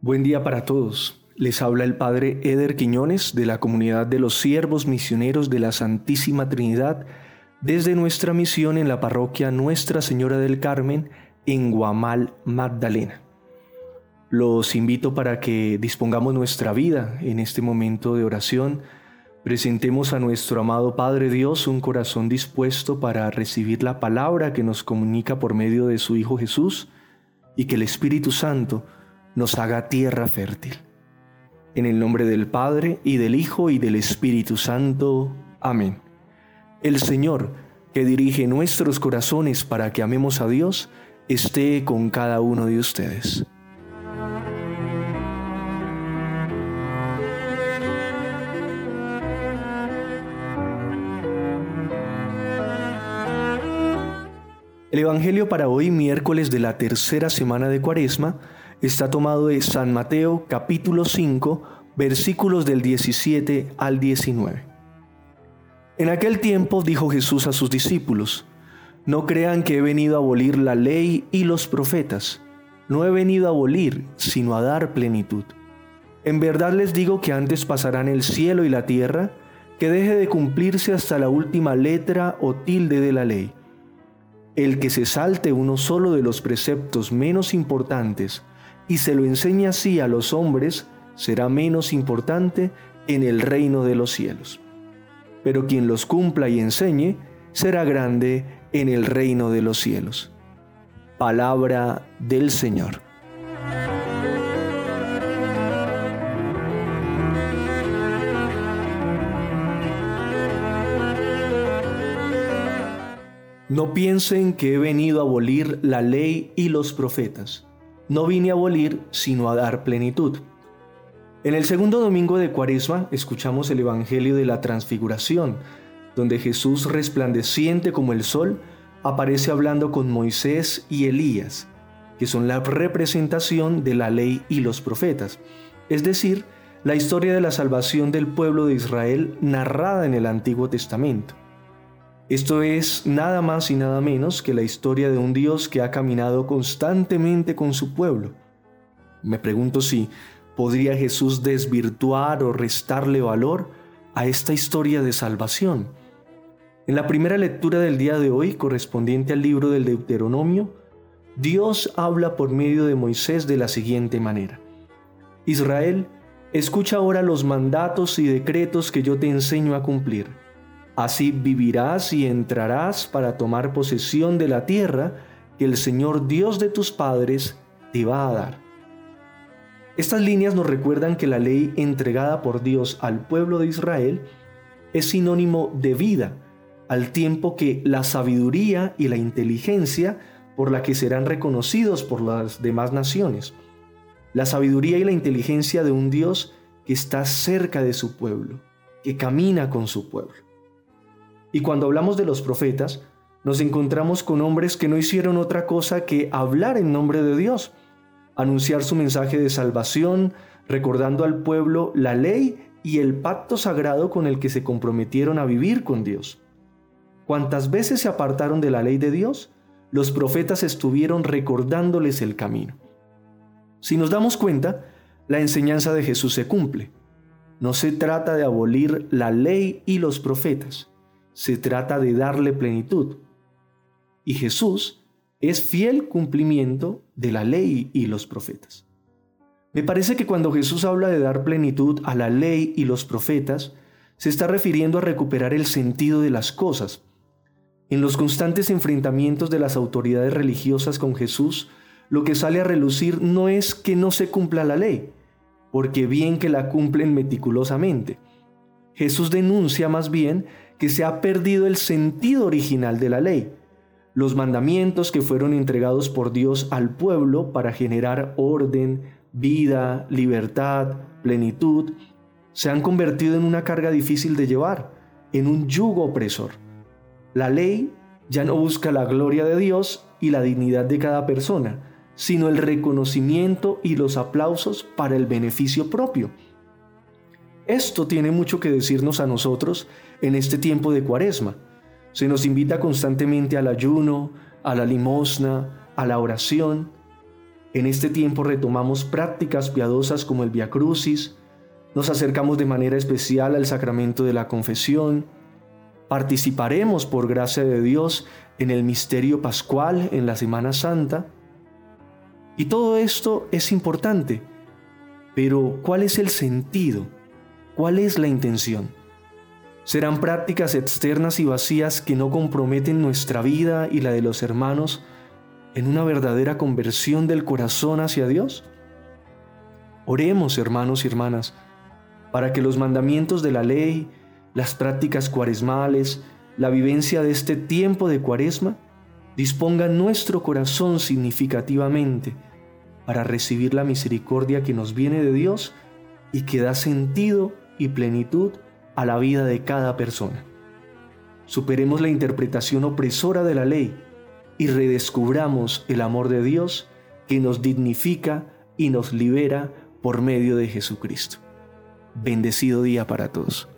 Buen día para todos. Les habla el Padre Eder Quiñones de la comunidad de los siervos misioneros de la Santísima Trinidad desde nuestra misión en la parroquia Nuestra Señora del Carmen en Guamal, Magdalena. Los invito para que dispongamos nuestra vida en este momento de oración, presentemos a nuestro amado Padre Dios un corazón dispuesto para recibir la palabra que nos comunica por medio de su Hijo Jesús y que el Espíritu Santo nos haga tierra fértil. En el nombre del Padre y del Hijo y del Espíritu Santo. Amén. El Señor, que dirige nuestros corazones para que amemos a Dios, esté con cada uno de ustedes. El Evangelio para hoy, miércoles de la tercera semana de Cuaresma, está tomado de San Mateo capítulo 5 versículos del 17 al 19. En aquel tiempo dijo Jesús a sus discípulos, No crean que he venido a abolir la ley y los profetas. No he venido a abolir, sino a dar plenitud. En verdad les digo que antes pasarán el cielo y la tierra, que deje de cumplirse hasta la última letra o tilde de la ley. El que se salte uno solo de los preceptos menos importantes y se lo enseña así a los hombres, será menos importante en el reino de los cielos. Pero quien los cumpla y enseñe, será grande en el reino de los cielos. Palabra del Señor. No piensen que he venido a abolir la ley y los profetas. No vine a abolir, sino a dar plenitud. En el segundo domingo de Cuaresma escuchamos el Evangelio de la Transfiguración, donde Jesús resplandeciente como el sol aparece hablando con Moisés y Elías, que son la representación de la ley y los profetas, es decir, la historia de la salvación del pueblo de Israel narrada en el Antiguo Testamento. Esto es nada más y nada menos que la historia de un Dios que ha caminado constantemente con su pueblo. Me pregunto si podría Jesús desvirtuar o restarle valor a esta historia de salvación. En la primera lectura del día de hoy, correspondiente al libro del Deuteronomio, Dios habla por medio de Moisés de la siguiente manera. Israel, escucha ahora los mandatos y decretos que yo te enseño a cumplir Así vivirás y entrarás para tomar posesión de la tierra que el Señor Dios de tus padres te va a dar. Estas líneas nos recuerdan que la ley entregada por Dios al pueblo de Israel es sinónimo de vida, al tiempo que la sabiduría y la inteligencia por la que serán reconocidos por las demás naciones. La sabiduría y la inteligencia de un Dios que está cerca de su pueblo, que camina con su pueblo. Y cuando hablamos de los profetas, nos encontramos con hombres que no hicieron otra cosa que hablar en nombre de Dios, anunciar su mensaje de salvación, recordando al pueblo la ley y el pacto sagrado con el que se comprometieron a vivir con Dios. Cuantas veces se apartaron de la ley de Dios, los profetas estuvieron recordándoles el camino. Si nos damos cuenta, la enseñanza de Jesús se cumple. No se trata de abolir la ley y los profetas, se trata de darle plenitud. Y Jesús es fiel cumplimiento de la ley y los profetas. Me parece que cuando Jesús habla de dar plenitud a la ley y los profetas, se está refiriendo a recuperar el sentido de las cosas. En los constantes enfrentamientos de las autoridades religiosas con Jesús, lo que sale a relucir no es que no se cumpla la ley, porque bien que la cumplen meticulosamente. Jesús denuncia más bien que se ha perdido el sentido original de la ley. Los mandamientos que fueron entregados por Dios al pueblo para generar orden, vida, libertad, plenitud, se han convertido en una carga difícil de llevar, en un yugo opresor. La ley ya no busca la gloria de Dios y la dignidad de cada persona, sino el reconocimiento y los aplausos para el beneficio propio. Esto tiene mucho que decirnos a nosotros en este tiempo de cuaresma. Se nos invita constantemente al ayuno, a la limosna, a la oración. En este tiempo retomamos prácticas piadosas como el Via Crucis, nos acercamos de manera especial al sacramento de la confesión, participaremos por gracia de Dios en el misterio pascual en la Semana Santa. Y todo esto es importante, pero ¿cuál es el sentido? ¿Cuál es la intención? Serán prácticas externas y vacías que no comprometen nuestra vida y la de los hermanos en una verdadera conversión del corazón hacia Dios? Oremos, hermanos y hermanas, para que los mandamientos de la ley, las prácticas cuaresmales, la vivencia de este tiempo de cuaresma, dispongan nuestro corazón significativamente para recibir la misericordia que nos viene de Dios y que da sentido y plenitud a la vida de cada persona. Superemos la interpretación opresora de la ley y redescubramos el amor de Dios que nos dignifica y nos libera por medio de Jesucristo. Bendecido día para todos.